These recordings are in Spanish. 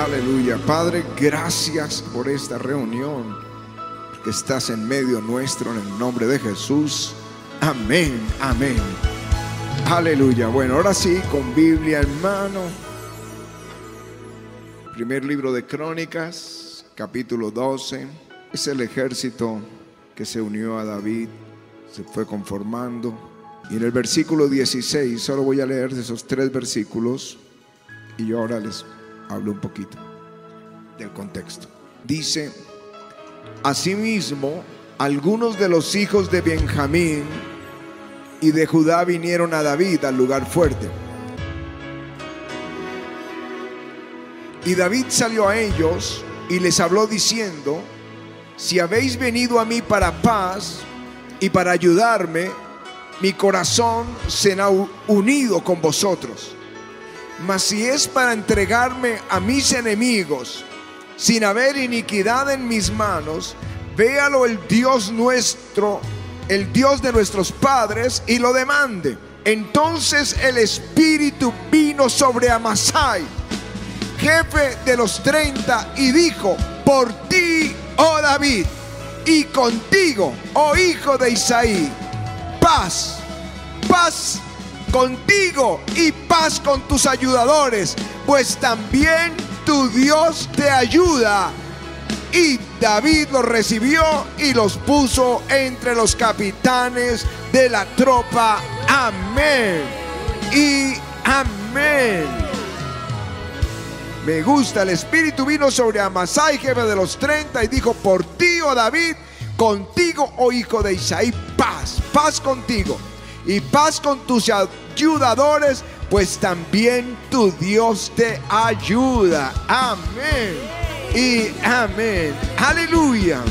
Aleluya. Padre, gracias por esta reunión. Que estás en medio nuestro en el nombre de Jesús. Amén, amén. Aleluya. Bueno, ahora sí, con Biblia en mano. Primer libro de Crónicas, capítulo 12. Es el ejército que se unió a David, se fue conformando. Y en el versículo 16, solo voy a leer esos tres versículos y yo ahora les hablo un poquito del contexto. Dice, asimismo, algunos de los hijos de Benjamín y de Judá vinieron a David al lugar fuerte. Y David salió a ellos y les habló diciendo, si habéis venido a mí para paz y para ayudarme, mi corazón será unido con vosotros. Mas si es para entregarme a mis enemigos, sin haber iniquidad en mis manos, véalo el Dios nuestro, el Dios de nuestros padres, y lo demande. Entonces el Espíritu vino sobre Amasai, jefe de los treinta, y dijo, por ti, oh David, y contigo, oh hijo de Isaí, paz, paz contigo y paz con tus ayudadores, pues también tu Dios te ayuda. Y David los recibió y los puso entre los capitanes de la tropa. Amén. Y amén. Me gusta, el Espíritu vino sobre Amasai, jefe de los 30, y dijo, por ti, oh David, contigo, oh hijo de Isaí, paz, paz contigo y paz con tus ayudadores, pues también tu Dios te ayuda. Amén. Y amén. Aleluya.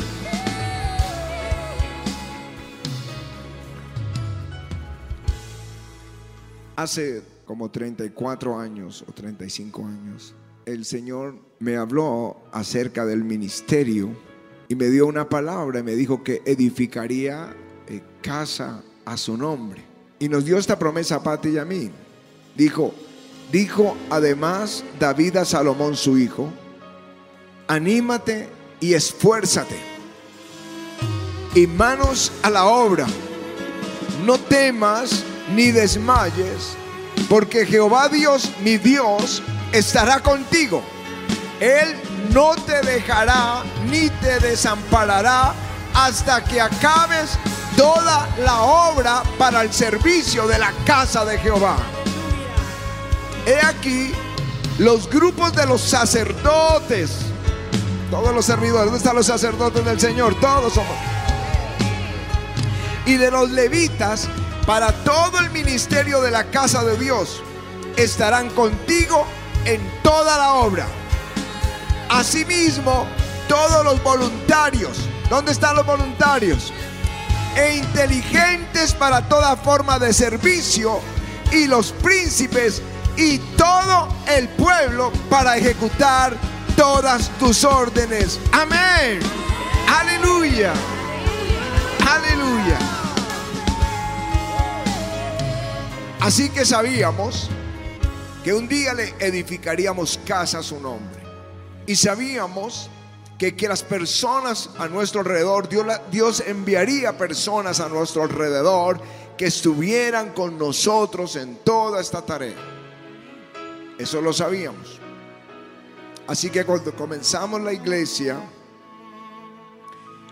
Hace como 34 años o 35 años, el Señor me habló acerca del ministerio y me dio una palabra y me dijo que edificaría eh, casa a su nombre. Y nos dio esta promesa a Pati y a mí. Dijo, dijo además David a Salomón su hijo, anímate y esfuérzate. Y manos a la obra. No temas ni desmayes, porque Jehová Dios, mi Dios, estará contigo. Él no te dejará ni te desamparará hasta que acabes toda la obra para el servicio de la casa de Jehová. He aquí los grupos de los sacerdotes, todos los servidores, ¿dónde están los sacerdotes del Señor? Todos somos. Y de los levitas para todo el ministerio de la casa de Dios estarán contigo en toda la obra. Asimismo, todos los voluntarios, ¿dónde están los voluntarios? E inteligentes para toda forma de servicio, y los príncipes y todo el pueblo para ejecutar todas tus órdenes. Amén. Aleluya. Aleluya. Así que sabíamos que un día le edificaríamos casa a su nombre. Y sabíamos que, las personas a nuestro alrededor, Dios, Dios enviaría personas a nuestro alrededor que estuvieran con nosotros en toda esta tarea. Eso lo sabíamos. Así que cuando comenzamos la iglesia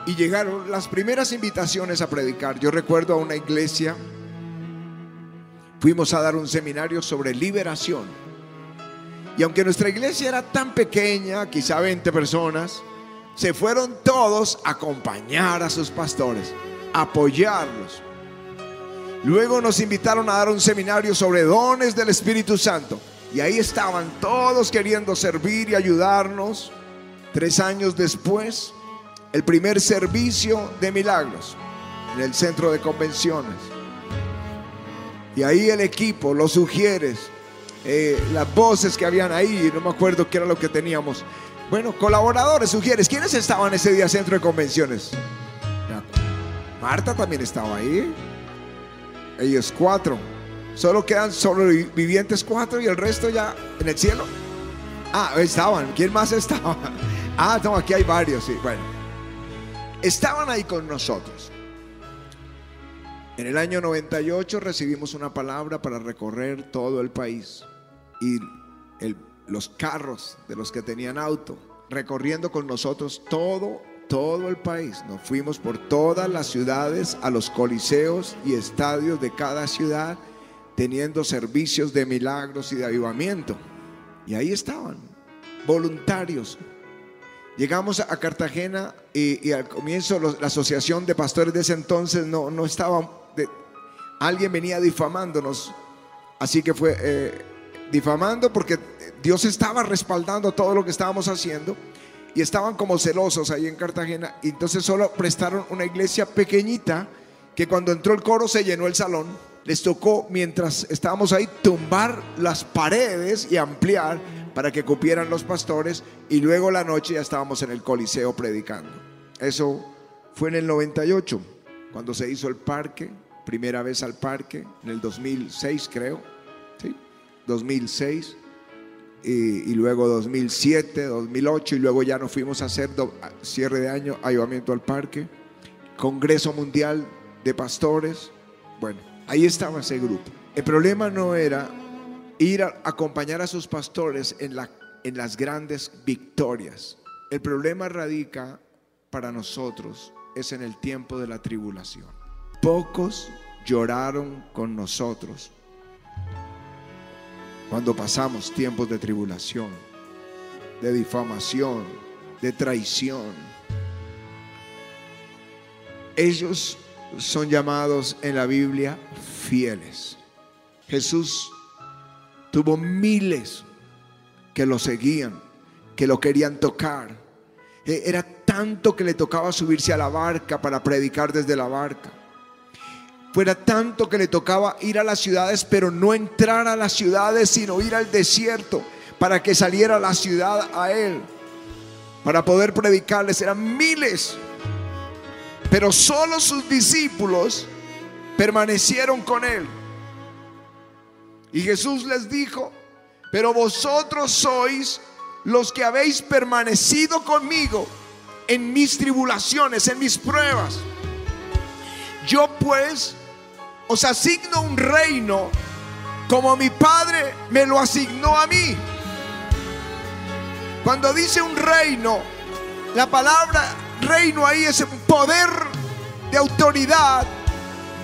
y llegaron las primeras invitaciones a predicar, yo recuerdo a una iglesia, fuimos a dar un seminario sobre liberación. Y aunque nuestra iglesia era tan pequeña, quizá 20 personas, se fueron todos a acompañar a sus pastores, apoyarlos. Luego nos invitaron a dar un seminario sobre dones del Espíritu Santo. Y ahí estaban todos queriendo servir y ayudarnos. Tres años después, el primer servicio de milagros en el centro de convenciones. Y ahí el equipo, los sugieres, eh, las voces que habían ahí, no me acuerdo qué era lo que teníamos. Bueno, colaboradores, sugieres. ¿Quiénes estaban ese día centro de convenciones? Marta también estaba ahí. Ellos cuatro. Solo quedan sobrevivientes cuatro y el resto ya en el cielo. Ah, estaban. ¿Quién más estaba? Ah, no, aquí hay varios, sí. Bueno, estaban ahí con nosotros. En el año 98 recibimos una palabra para recorrer todo el país y los carros de los que tenían auto, recorriendo con nosotros todo, todo el país. Nos fuimos por todas las ciudades, a los coliseos y estadios de cada ciudad, teniendo servicios de milagros y de avivamiento. Y ahí estaban, voluntarios. Llegamos a Cartagena y, al comienzo la asociación de pastores de ese entonces no, no estaba, alguien venía difamándonos, así que fue eh, difamando porque Dios estaba respaldando todo lo que estábamos haciendo y estaban como celosos ahí en Cartagena. Entonces solo prestaron una iglesia pequeñita que cuando entró el coro se llenó el salón. Les tocó, mientras estábamos ahí, tumbar las paredes y ampliar para que cupieran los pastores. Y luego la noche ya estábamos en el Coliseo predicando. Eso fue en el 98, cuando se hizo el parque, primera vez al parque, en el 2006 creo, ¿sí? 2006. Y, luego 2007, 2008 y luego ya nos fuimos a hacer cierre de año, ayudamiento al parque, Congreso Mundial de Pastores. Bueno, Ahí estaba ese grupo. El problema no era ir a acompañar a sus pastores en, en las grandes victorias. El problema radica para nosotros es en el tiempo de la tribulación. Pocos lloraron con nosotros cuando pasamos tiempos de tribulación, de difamación, de traición. Ellos son llamados en la Biblia fieles. Jesús tuvo miles que lo seguían, que lo querían tocar. E, era tanto que le tocaba subirse a la barca para predicar desde la barca. Fuera tanto que le tocaba ir a las ciudades, pero no entrar a las ciudades, sino ir al desierto para que saliera la ciudad a él, para poder predicarles. Eran miles pero solo sus discípulos permanecieron con él. Y Jesús les dijo, pero vosotros sois los que habéis permanecido conmigo en mis tribulaciones, en mis pruebas. Yo pues os asigno un reino como mi Padre me lo asignó a mí. Cuando dice un reino, la palabra reino ahí es un poder de autoridad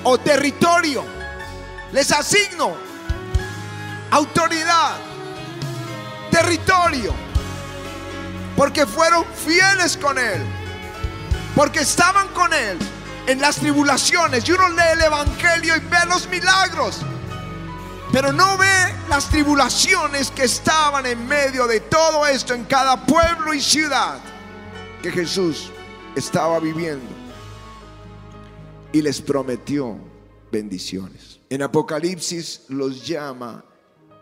o territorio. Les asigno autoridad, territorio, porque fueron fieles con Él, porque estaban con Él en las tribulaciones. Y uno lee el Evangelio y ve los milagros, pero no ve las tribulaciones que estaban en medio de todo esto en cada pueblo y ciudad que Jesús estaba viviendo y les prometió bendiciones. En Apocalipsis los llama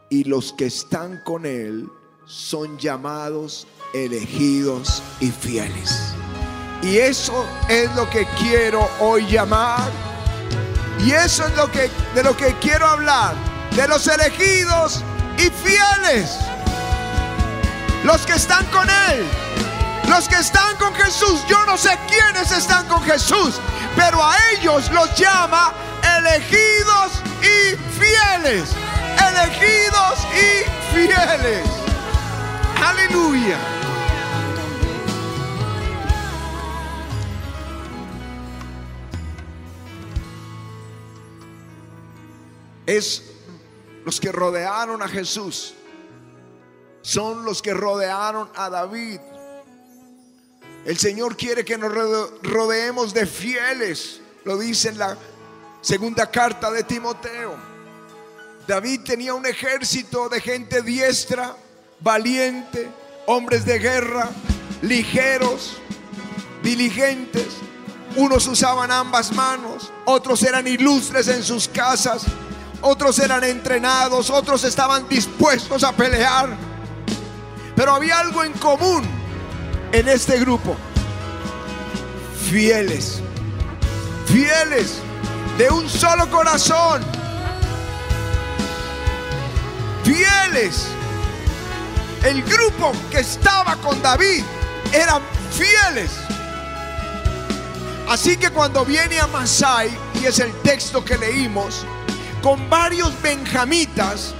y los que están con él son llamados, elegidos y fieles. Y eso es lo que quiero hoy llamar. Y eso es lo que de lo que quiero hablar, de los elegidos y fieles. Los que están con él los que están con Jesús, yo no sé quiénes están con Jesús, pero a ellos los llama elegidos y fieles. Elegidos y fieles. Aleluya. Es los que rodearon a Jesús. Son los que rodearon a David. El Señor quiere que nos rodeemos de fieles. Lo dice en la segunda carta de Timoteo. David tenía un ejército de gente diestra, valiente, hombres de guerra, ligeros, diligentes. Unos usaban ambas manos, otros eran ilustres en sus casas, otros eran entrenados, otros estaban dispuestos a pelear. Pero había algo en común en este grupo. Fieles, fieles, de un solo corazón. Fieles. el grupo que estaba con David eran fieles. Así que cuando viene a Masai, y es el texto que leímos, con varios benjamitas,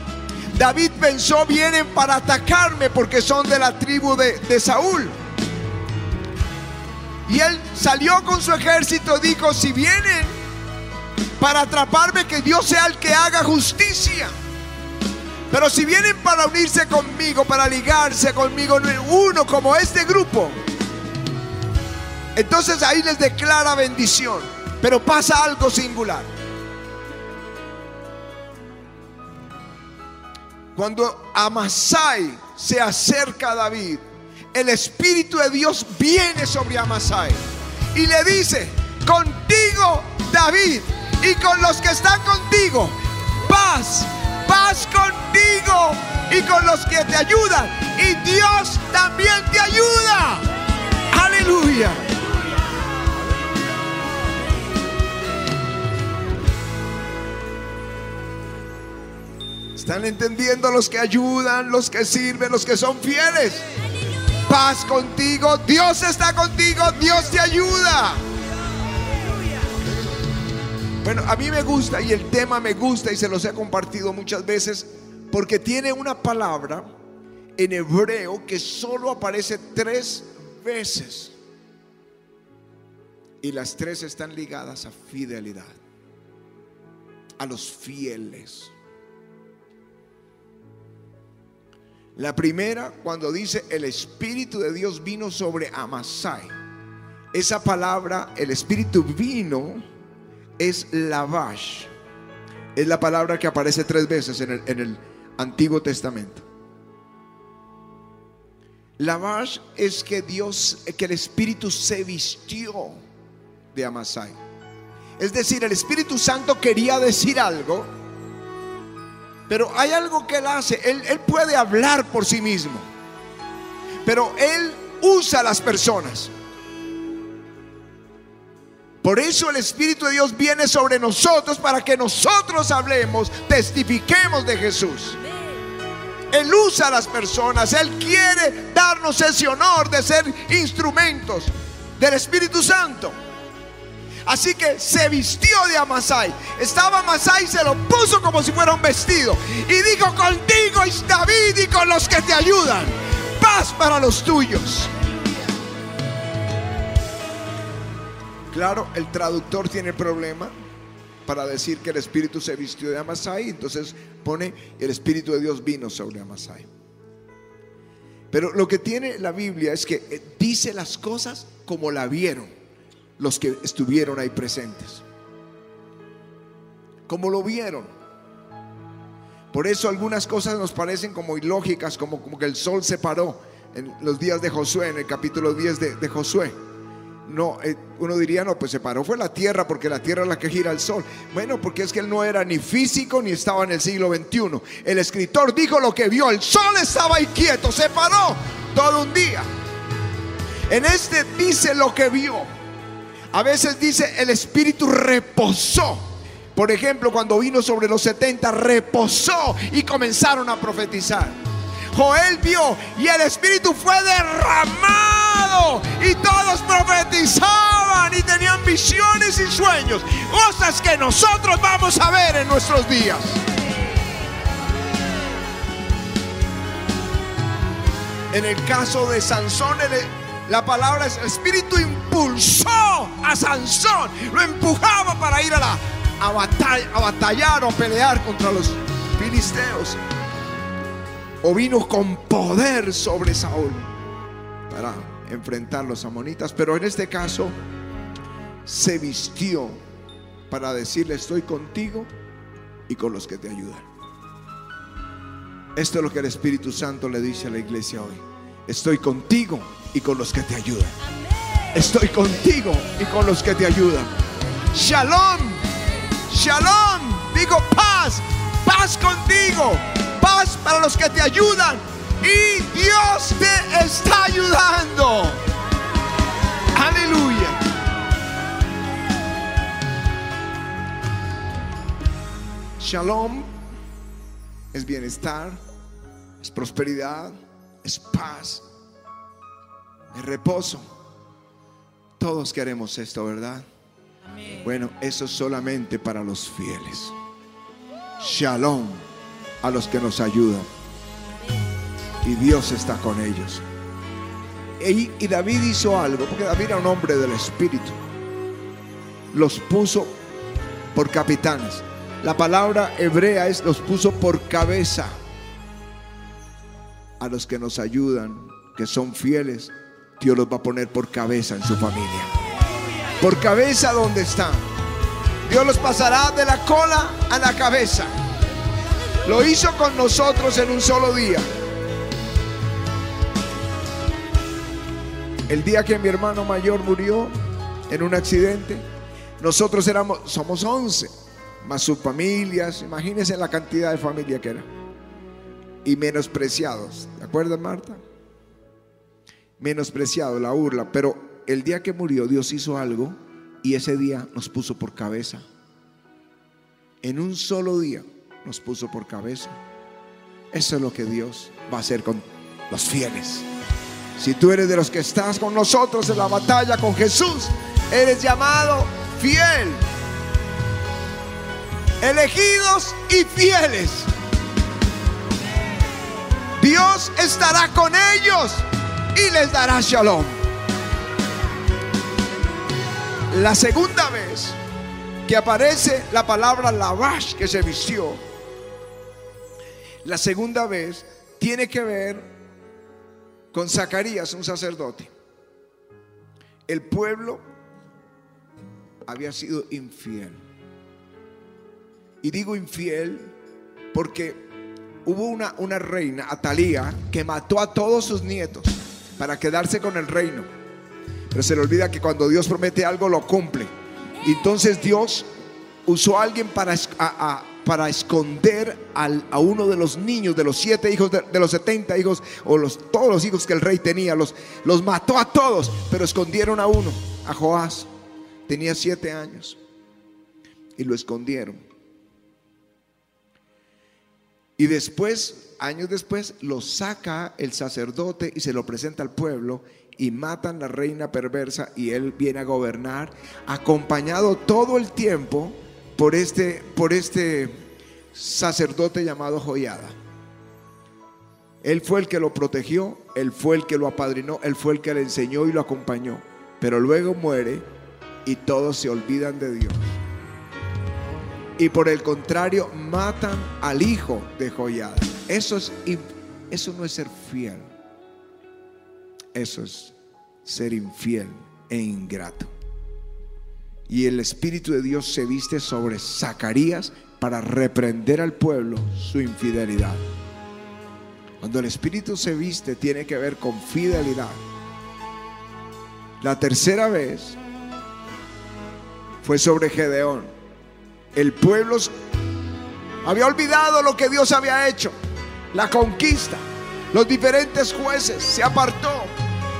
David pensó, vienen para atacarme porque son de la tribu de, de Saúl. Y él salió con su ejército, dijo, si vienen para atraparme, que Dios sea el que haga justicia. Pero si vienen para unirse conmigo, para ligarse conmigo, uno como este grupo, entonces ahí les declara bendición. Pero pasa algo singular. Cuando Amasai se acerca a David, el Espíritu de Dios viene sobre Amasai y le dice, contigo David y con los que están contigo, paz, paz contigo y con los que te ayudan. Y Dios también te ayuda. Aleluya. ¿Están entendiendo los que ayudan, los que sirven, los que son fieles? Paz contigo, Dios está contigo, Dios te ayuda. Bueno, a mí me gusta y el tema me gusta y se los he compartido muchas veces porque tiene una palabra en hebreo que solo aparece tres veces. Y las tres están ligadas a fidelidad, a los fieles. La primera, cuando dice el Espíritu de Dios vino sobre Amasai. Esa palabra, el Espíritu vino, es lavash. Es la palabra que aparece tres veces en el, Antiguo Testamento. Lavash es que Dios, que el Espíritu se vistió de Amasai. Es decir, el Espíritu Santo quería decir algo pero hay algo que Él hace. Él, puede hablar por sí mismo. Pero Él usa a las personas. Por eso el Espíritu de Dios viene sobre nosotros para que nosotros hablemos, testifiquemos de Jesús. Él usa a las personas, Él quiere darnos ese honor de ser instrumentos del Espíritu Santo. Así que se vistió de Amasai. Estaba Amasai y se lo puso como si fuera un vestido. Y dijo, contigo es David y con los que te ayudan. Paz para los tuyos. Claro, el traductor tiene problema para decir que el Espíritu se vistió de Amasai. Entonces pone, el Espíritu de Dios vino sobre Amasai. Pero lo que tiene la Biblia es que eh, dice las cosas como la vieron los que estuvieron ahí presentes. Como lo vieron. Por eso algunas cosas nos parecen como ilógicas, como, como que el sol se paró en los días de Josué, en el capítulo 10 de, Josué. No, eh, uno diría, no, pues se paró fue la tierra, porque la tierra es la que gira el sol. Bueno, porque es que él no era ni físico ni estaba en el siglo XXI. El escritor dijo lo que vio, el sol estaba ahí quieto, se paró todo un día. En este dice lo que vio. A veces dice el Espíritu reposó. Por ejemplo, cuando vino sobre los 70, reposó y comenzaron a profetizar. Joel vio y el Espíritu fue derramado y todos profetizaban y tenían visiones y sueños. Cosas que nosotros vamos a ver en nuestros días. En el caso de Sansón, el la palabra es, el Espíritu impulsó a Sansón, lo empujaba para ir a, la, a, batallar o a pelear contra los filisteos. O vino con poder sobre Saúl para enfrentar a los amonitas. Pero en este caso se vistió para decirle estoy contigo y con los que te ayudan. Esto es lo que el Espíritu Santo le dice a la iglesia hoy. Estoy contigo y con los que te ayudan. Estoy contigo y con los que te ayudan. Shalom, shalom. Digo paz, paz contigo, paz para los que te ayudan. Y Dios te está ayudando. Aleluya. Shalom es bienestar, es prosperidad, es paz, es reposo. Todos queremos esto, ¿verdad? Bueno, eso es solamente para los fieles. Shalom a los que nos ayudan. Y Dios está con ellos. Y, y David hizo algo, porque David era un hombre del Espíritu. Los puso por capitanes. La palabra hebrea es los puso por cabeza a los que nos ayudan, que son fieles. Dios los va a poner por cabeza en su familia. Por cabeza donde están. Dios los pasará de la cola a la cabeza. Lo hizo con nosotros en un solo día. El día que mi hermano mayor murió en un accidente, nosotros éramos, somos 11, más sus familias, imagínense la cantidad de familia que era. Y menospreciados, ¿de acuerdo Marta? Menospreciado, la burla, pero el día que murió Dios hizo algo y ese día nos puso por cabeza. En un solo día nos puso por cabeza. Eso es lo que Dios va a hacer con los fieles. Si tú eres de los que estás con nosotros en la batalla con Jesús, eres llamado fiel. Elegidos y fieles. Dios estará con ellos y les dará shalom. La segunda vez que aparece la palabra lavash que se vistió, la segunda vez tiene que ver con Zacarías, un sacerdote. El pueblo había sido infiel. Y digo infiel porque hubo una, una reina, Atalía, que mató a todos sus nietos para quedarse con el reino. Pero se le olvida que cuando Dios promete algo lo cumple. Entonces Dios usó a alguien para, para esconder a uno de los niños, de los siete hijos, de, los setenta hijos, o los, todos los hijos que el rey tenía. Los, los mató a todos, pero escondieron a uno, a Joás. Tenía siete años. Y lo escondieron. Y después, años después, lo saca el sacerdote y se lo presenta al pueblo y matan la reina perversa y él viene a gobernar, acompañado todo el tiempo por este, por este sacerdote llamado Joyada. Él fue el que lo protegió, él fue el que lo apadrinó, él fue el que le enseñó y lo acompañó. Pero luego muere y todos se olvidan de Dios. Y por el contrario, matan al hijo de Joyada. Eso, es, eso no es ser fiel. Eso es ser infiel e ingrato. Y el Espíritu de Dios se viste sobre Zacarías para reprender al pueblo su infidelidad. Cuando el Espíritu se viste tiene que ver con fidelidad. La tercera vez fue sobre Gedeón. El pueblo había olvidado lo que Dios había hecho, la conquista, los diferentes jueces, se apartó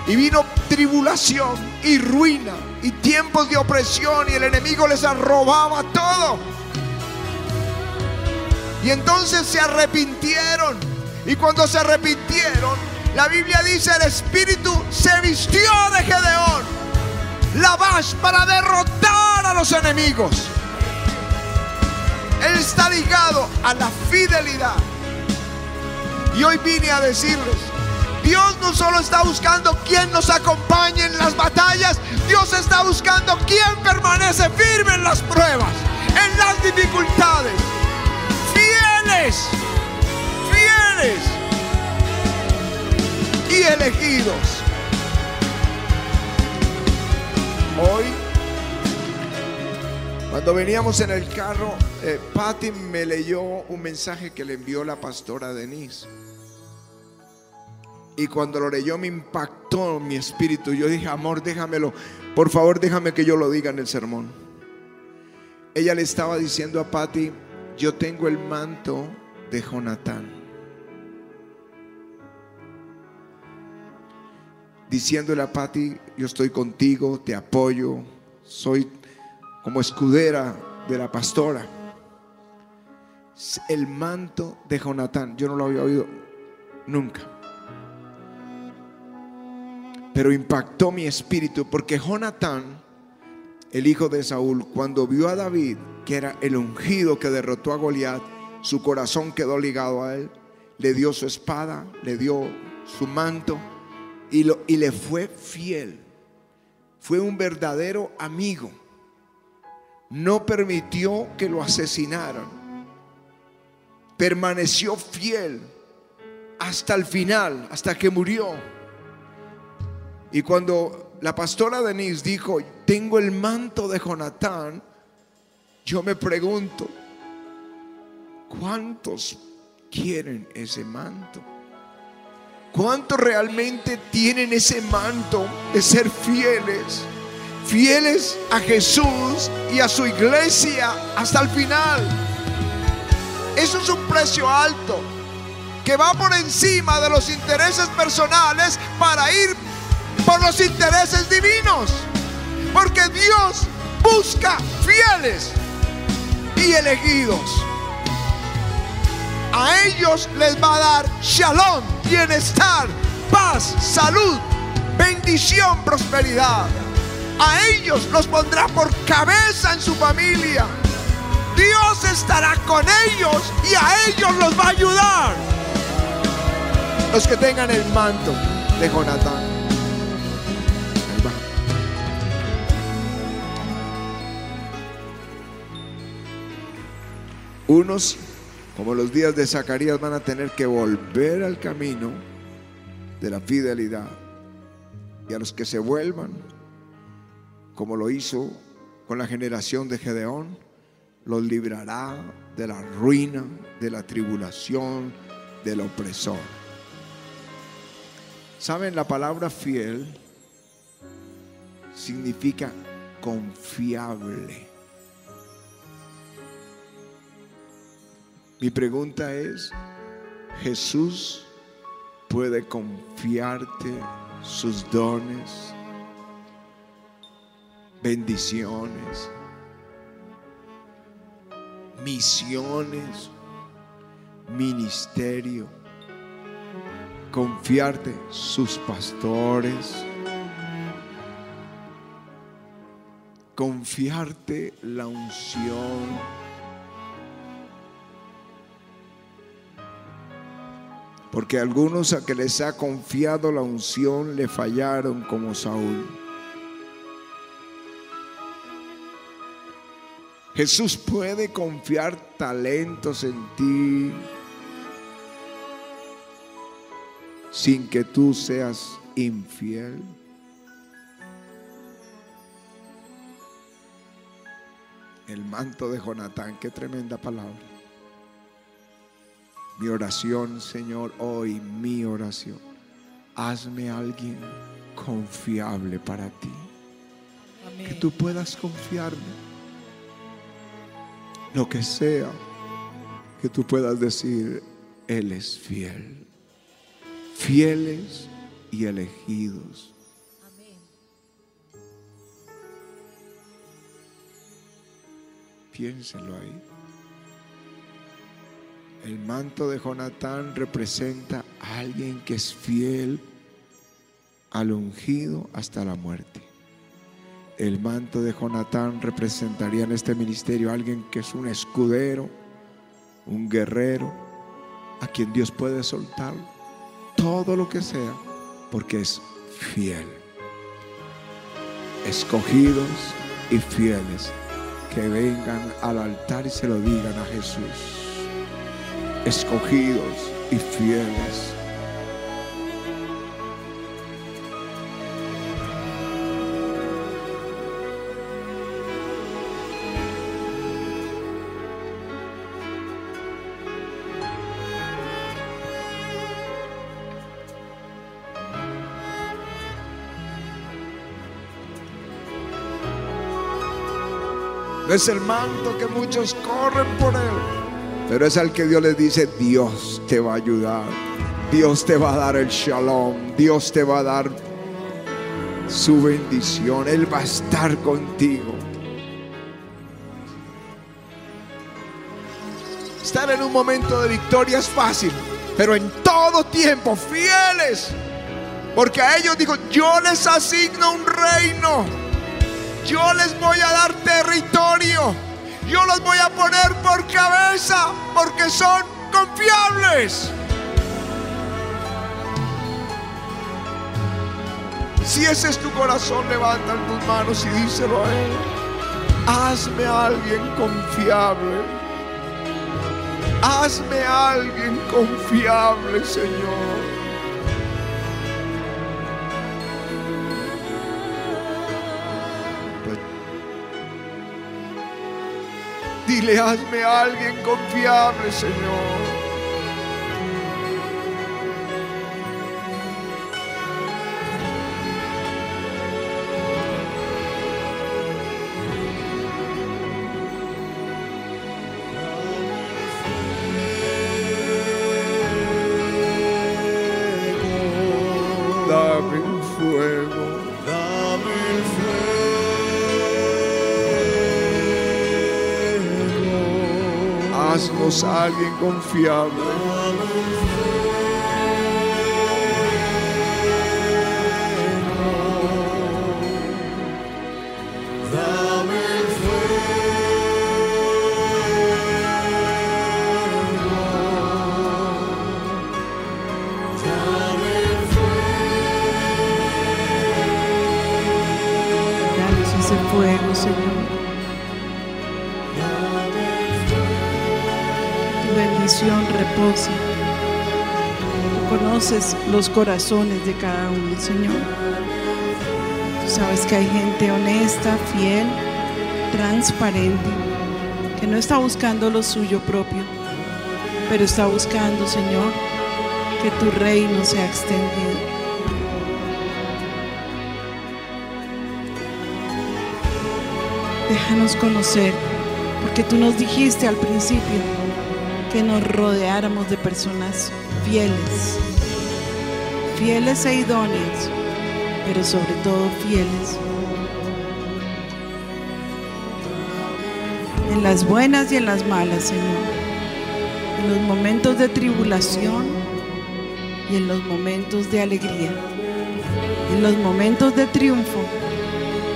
y vino tribulación y ruina y tiempos de opresión y el enemigo les robaba todo. Y entonces se arrepintieron. Y cuando se arrepintieron, la Biblia dice, el Espíritu se vistió de Gedeón. La vas para derrotar a los enemigos. Él está ligado a la fidelidad. Y hoy vine a decirles, Dios no solo está buscando quien nos acompañe en las batallas, Dios está buscando quien permanece firme en las pruebas, en las dificultades. Fieles, fieles y elegidos. Hoy, cuando veníamos en el carro, eh, Patty me leyó un mensaje que le envió la pastora Denise. Y cuando lo leyó me impactó mi espíritu. Yo dije, amor, déjamelo. Por favor, déjame que yo lo diga en el sermón. Ella le estaba diciendo a Patty, yo tengo el manto de Jonatán. Diciéndole a Patty, yo estoy contigo, te apoyo, soy como escudera de la pastora. El manto de Jonatán, yo no lo había oído nunca pero impactó mi espíritu porque Jonatán, el hijo de Saúl, cuando vio a David, que era el ungido que derrotó a Goliat, su corazón quedó ligado a él, le dio su espada, le dio su manto y, le fue fiel. Fue un verdadero amigo. No permitió que lo asesinaran. Permaneció fiel hasta el final, hasta que murió. Y cuando la pastora Denise dijo, tengo el manto de Jonatán, yo me pregunto, ¿cuántos quieren ese manto? ¿Cuántos realmente tienen ese manto de ser fieles? Fieles a Jesús y a su iglesia hasta el final. Eso es un precio alto que va por encima de los intereses personales para ir por los intereses divinos. Porque Dios busca fieles y elegidos. A ellos les va a dar shalom, bienestar, paz, salud, bendición, prosperidad. A ellos los pondrá por cabeza en su familia. Dios estará con ellos y a ellos los va a ayudar. Los que tengan el manto de Jonatán. Unos, como los días de Zacarías, van a tener que volver al camino de la fidelidad. Y a los que se vuelvan, como lo hizo con la generación de Gedeón, los librará de la ruina, de la tribulación, del opresor. ¿Saben? La palabra fiel significa confiable. Mi pregunta es, ¿Jesús puede confiarte sus dones, bendiciones, misiones, ministerio? Confiarte sus pastores, confiarte la unción Porque algunos a que les ha confiado la unción le fallaron como Saúl. Jesús puede confiar talentos en ti sin que tú seas infiel. El manto de Jonatán, qué tremenda palabra. Mi oración, Señor, hoy mi oración. Hazme alguien confiable para ti. Que tú puedas confiarme. Lo que sea que tú puedas decir, Él es fiel. Fieles y elegidos. Piénsenlo ahí. El manto de Jonatán representa a alguien que es fiel al ungido hasta la muerte. El manto de Jonatán representaría en este ministerio a alguien que es un escudero, un guerrero, a quien Dios puede soltar todo lo que sea, porque es fiel. Escogidos y fieles que vengan al altar y se lo digan a Jesús escogidos y fieles. Es el manto que muchos corren por él pero es al que Dios le dice, Dios te va a ayudar. Dios te va a dar el shalom. Dios te va a dar su bendición. Él va a estar contigo. Estar en un momento de victoria es fácil, pero en todo tiempo, fieles Porque a ellos dijo, yo les asigno un reino. Yo les voy a dar territorio. Yo los voy a poner por cabeza porque son confiables. Si ese es tu corazón, levanta tus manos y díselo a Él. Hazme alguien confiable. Hazme alguien confiable, Señor. Dile, hazme a alguien confiable, Señor. Alguien confiable. Conoces los corazones de cada uno, Señor. Tú sabes que hay gente honesta, fiel, transparente, que no está buscando lo suyo propio, pero está buscando, Señor, que tu reino sea extendido. Déjanos conocer, porque tú nos dijiste al principio que nos rodeáramos de personas fieles, fieles e idóneas, pero sobre todo fieles. En las buenas y en las malas, Señor. En los momentos de tribulación y en los momentos de alegría. En los momentos de triunfo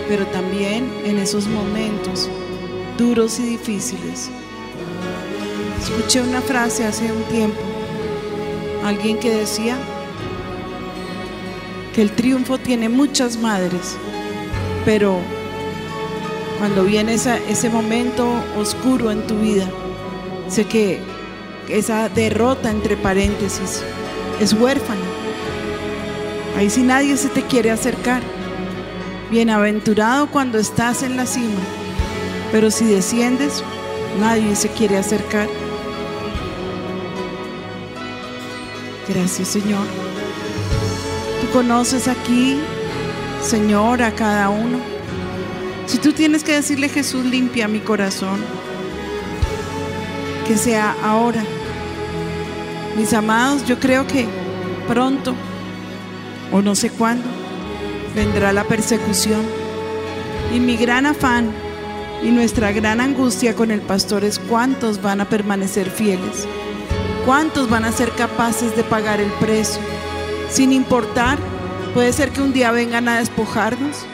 pero también en esos momentos duros y difíciles. Escuché una frase hace un tiempo, alguien que decía que el triunfo tiene muchas madres, pero cuando viene esa- ese momento oscuro en tu vida, sé que esa derrota entre paréntesis es huérfana. Ahí sí nadie se te quiere acercar. Bienaventurado cuando estás en la cima, pero si desciendes, nadie se quiere acercar. Gracias, Señor. Tú conoces aquí, Señor, a cada uno. Si tú tienes que decirle, Jesús, limpia mi corazón, que sea ahora. Mis amados, yo creo que pronto, o no sé cuándo, vendrá la persecución. Y mi gran afán y nuestra gran angustia con el pastor es cuántos van a permanecer fieles, cuántos van a ser capaces de pagar el precio, sin importar, puede ser que un día vengan a despojarnos,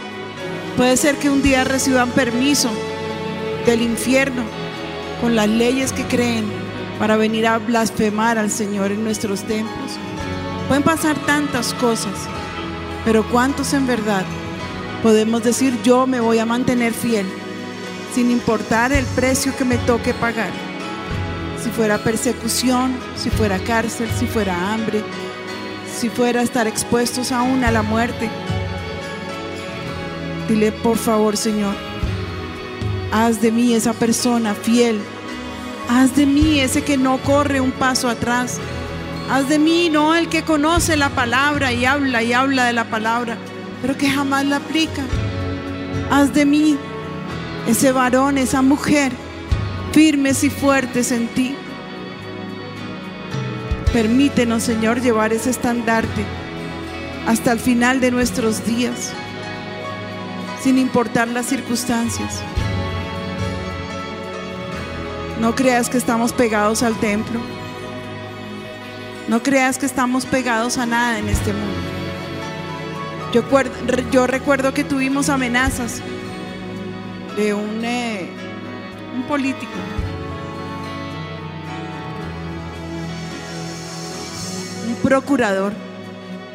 puede ser que un día reciban permiso del infierno con las leyes que creen para venir a blasfemar al Señor en nuestros templos. Pueden pasar tantas cosas. Pero ¿cuántos en verdad podemos decir yo me voy a mantener fiel sin importar el precio que me toque pagar? Si fuera persecución, si fuera cárcel, si fuera hambre, si fuera estar expuestos aún a la muerte. Dile por favor, Señor, haz de mí esa persona fiel. Haz de mí ese que no corre un paso atrás. Haz de mí no el que conoce la palabra y habla y habla de la palabra, pero que jamás la aplica. Haz de mí ese varón, esa mujer, firmes y fuertes en ti. Permítenos, Señor, llevar ese estandarte hasta el final de nuestros días, sin importar las circunstancias. No creas que estamos pegados al templo. No creas que estamos pegados a nada en este mundo. Yo, yo recuerdo que tuvimos amenazas de un, eh, un político. Un procurador.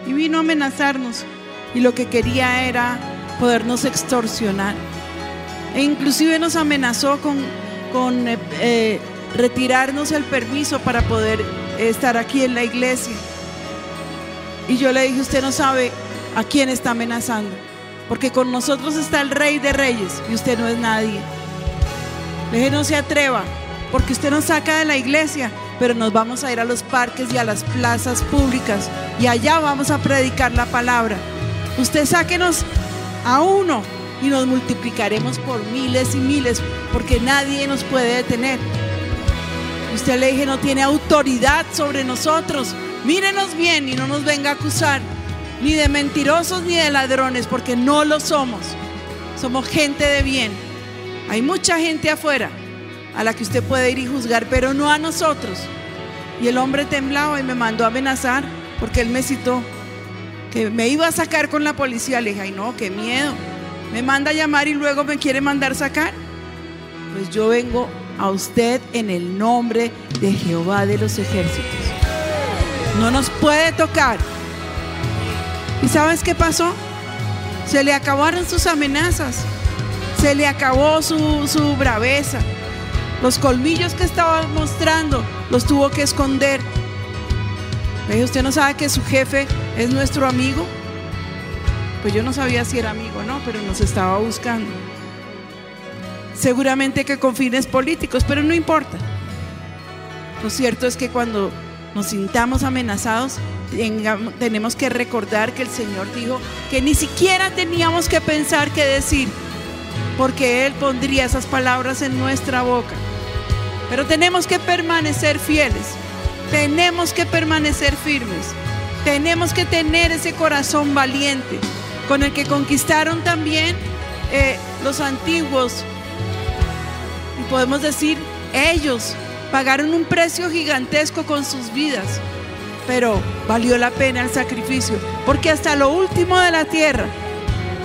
Y vino a amenazarnos. Y lo que quería era podernos extorsionar. E inclusive nos amenazó con, con eh, eh, retirarnos el permiso para poder estar aquí en la iglesia. Y yo le dije, usted no sabe a quién está amenazando, porque con nosotros está el rey de reyes y usted no es nadie. Le dije, no se atreva, porque usted nos saca de la iglesia, pero nos vamos a ir a los parques y a las plazas públicas y allá vamos a predicar la palabra. Usted sáquenos a uno y nos multiplicaremos por miles y miles, porque nadie nos puede detener. Usted le dije, no tiene autoridad sobre nosotros. Mírenos bien y no nos venga a acusar ni de mentirosos ni de ladrones, porque no lo somos. Somos gente de bien. Hay mucha gente afuera a la que usted puede ir y juzgar, pero no a nosotros. Y el hombre temblaba y me mandó a amenazar porque él me citó que me iba a sacar con la policía. Le dije, ay no, qué miedo. Me manda a llamar y luego me quiere mandar sacar. Pues yo vengo a usted en el nombre de Jehová de los ejércitos. No nos puede tocar. ¿Y sabes qué pasó? Se le acabaron sus amenazas. Se le acabó su, su braveza. Los colmillos que estaba mostrando los tuvo que esconder. Le ¿usted no sabe que su jefe es nuestro amigo? Pues yo no sabía si era amigo o no, pero nos estaba buscando. Seguramente que con fines políticos, pero no importa. Lo cierto es que cuando nos sintamos amenazados, tenemos que recordar que el Señor dijo que ni siquiera teníamos que pensar qué decir, porque Él pondría esas palabras en nuestra boca. Pero tenemos que permanecer fieles, tenemos que permanecer firmes, tenemos que tener ese corazón valiente con el que conquistaron también eh, los antiguos y podemos decir, ellos pagaron un precio gigantesco con sus vidas, pero valió la pena el sacrificio, porque hasta lo último de la tierra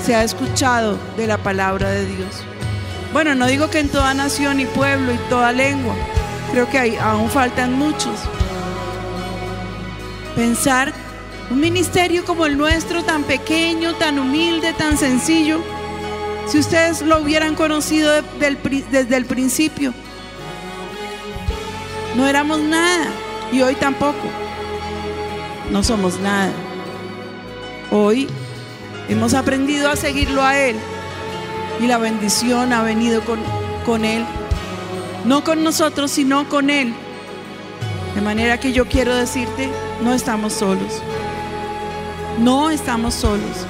se ha escuchado de la palabra de Dios. Bueno, no digo que en toda nación y pueblo y toda lengua, creo que hay, aún faltan muchos. Pensar un ministerio como el nuestro, tan pequeño, tan humilde, tan sencillo, si ustedes lo hubieran conocido desde el principio, no éramos nada y hoy tampoco. No somos nada. Hoy hemos aprendido a seguirlo a Él y la bendición ha venido con, con Él. No con nosotros, sino con Él. De manera que yo quiero decirte, no estamos solos. No estamos solos.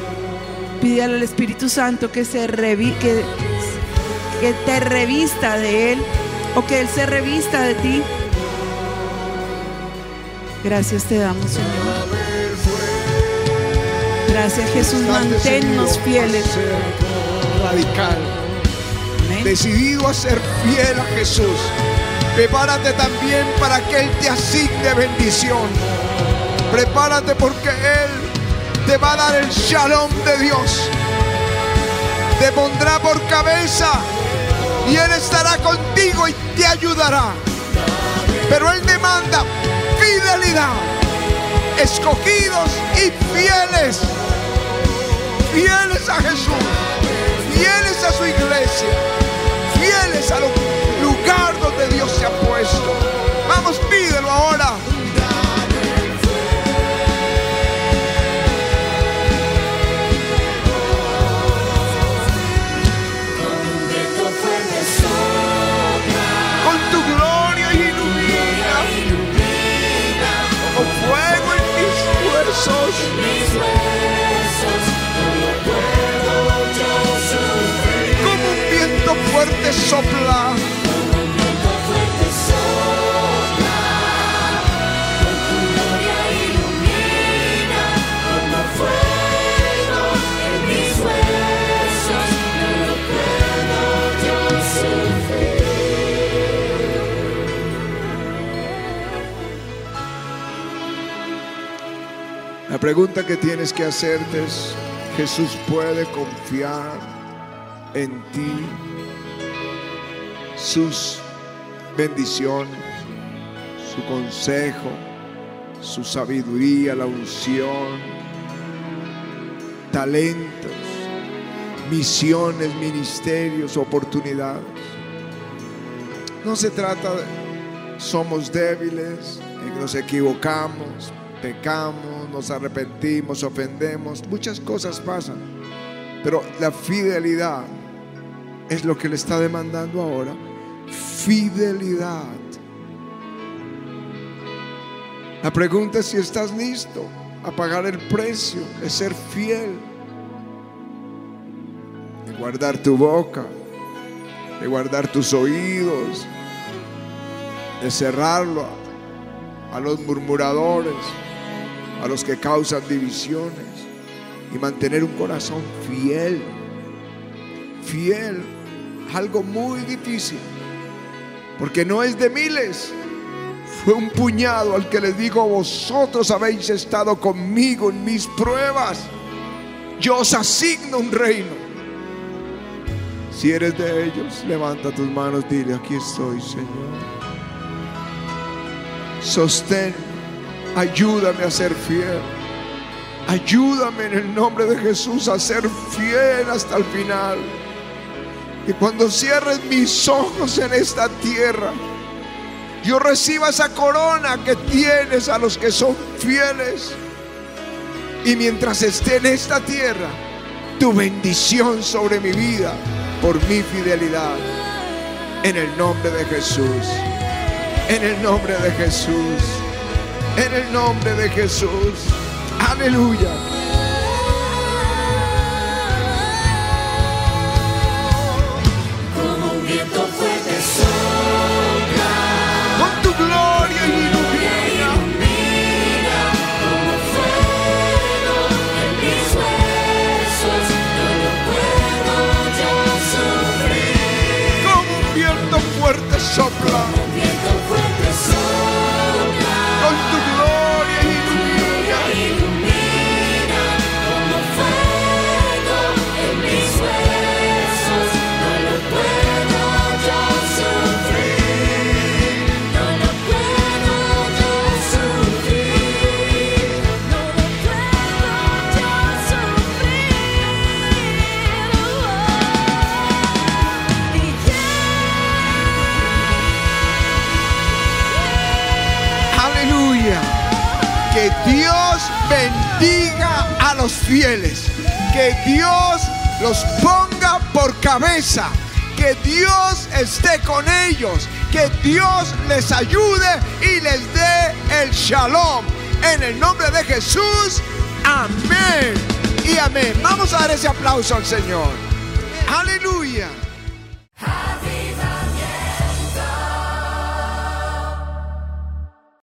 Pídele al Espíritu Santo que, se revi- que, que te revista de Él o que Él se revista de ti. Gracias te damos, Señor. Gracias, Jesús. Manténnos fieles. Radical. Amén. Decidido a ser fiel a Jesús. Prepárate también para que Él te asigne bendición. Prepárate porque Él te va a dar el shalom de Dios. Te pondrá por cabeza y Él estará contigo y te ayudará. Pero Él demanda fidelidad, escogidos y fieles, fieles a Jesús, fieles a su iglesia, fieles al lugar donde Dios se ha puesto. Vamos, pídelo ahora. Sopla. La pregunta que tienes que hacerte es, Jesús puede confiar en ti sus bendiciones, su consejo, su sabiduría, la unción, talentos, misiones, ministerios, oportunidades. No se trata de somos débiles, nos equivocamos, pecamos, nos arrepentimos, ofendemos, muchas cosas pasan. Pero la fidelidad es lo que le está demandando ahora. Fidelidad. La pregunta es si estás listo a pagar el precio de ser fiel, de guardar tu boca, de guardar tus oídos, de cerrarlo a los murmuradores, a los que causan divisiones y mantener un corazón fiel. Fiel, algo muy difícil, porque no es de miles. Fue un puñado al que les digo, vosotros habéis estado conmigo en mis pruebas. Yo os asigno un reino. Si eres de ellos, levanta tus manos, dile, aquí estoy, Señor. Sostén, ayúdame a ser fiel. Ayúdame en el nombre de Jesús a ser fiel hasta el final. Y cuando cierres mis ojos en esta tierra, yo reciba esa corona que tienes a los que son fieles. Y mientras esté en esta tierra, tu bendición sobre mi vida por mi fidelidad. En el nombre de Jesús. En el nombre de Jesús. En el nombre de Jesús. Aleluya. Cabeza. Que Dios esté con ellos. Que Dios les ayude y les dé el shalom. En el nombre de Jesús. Amén. Y amén. Vamos a dar ese aplauso al Señor. Aleluya.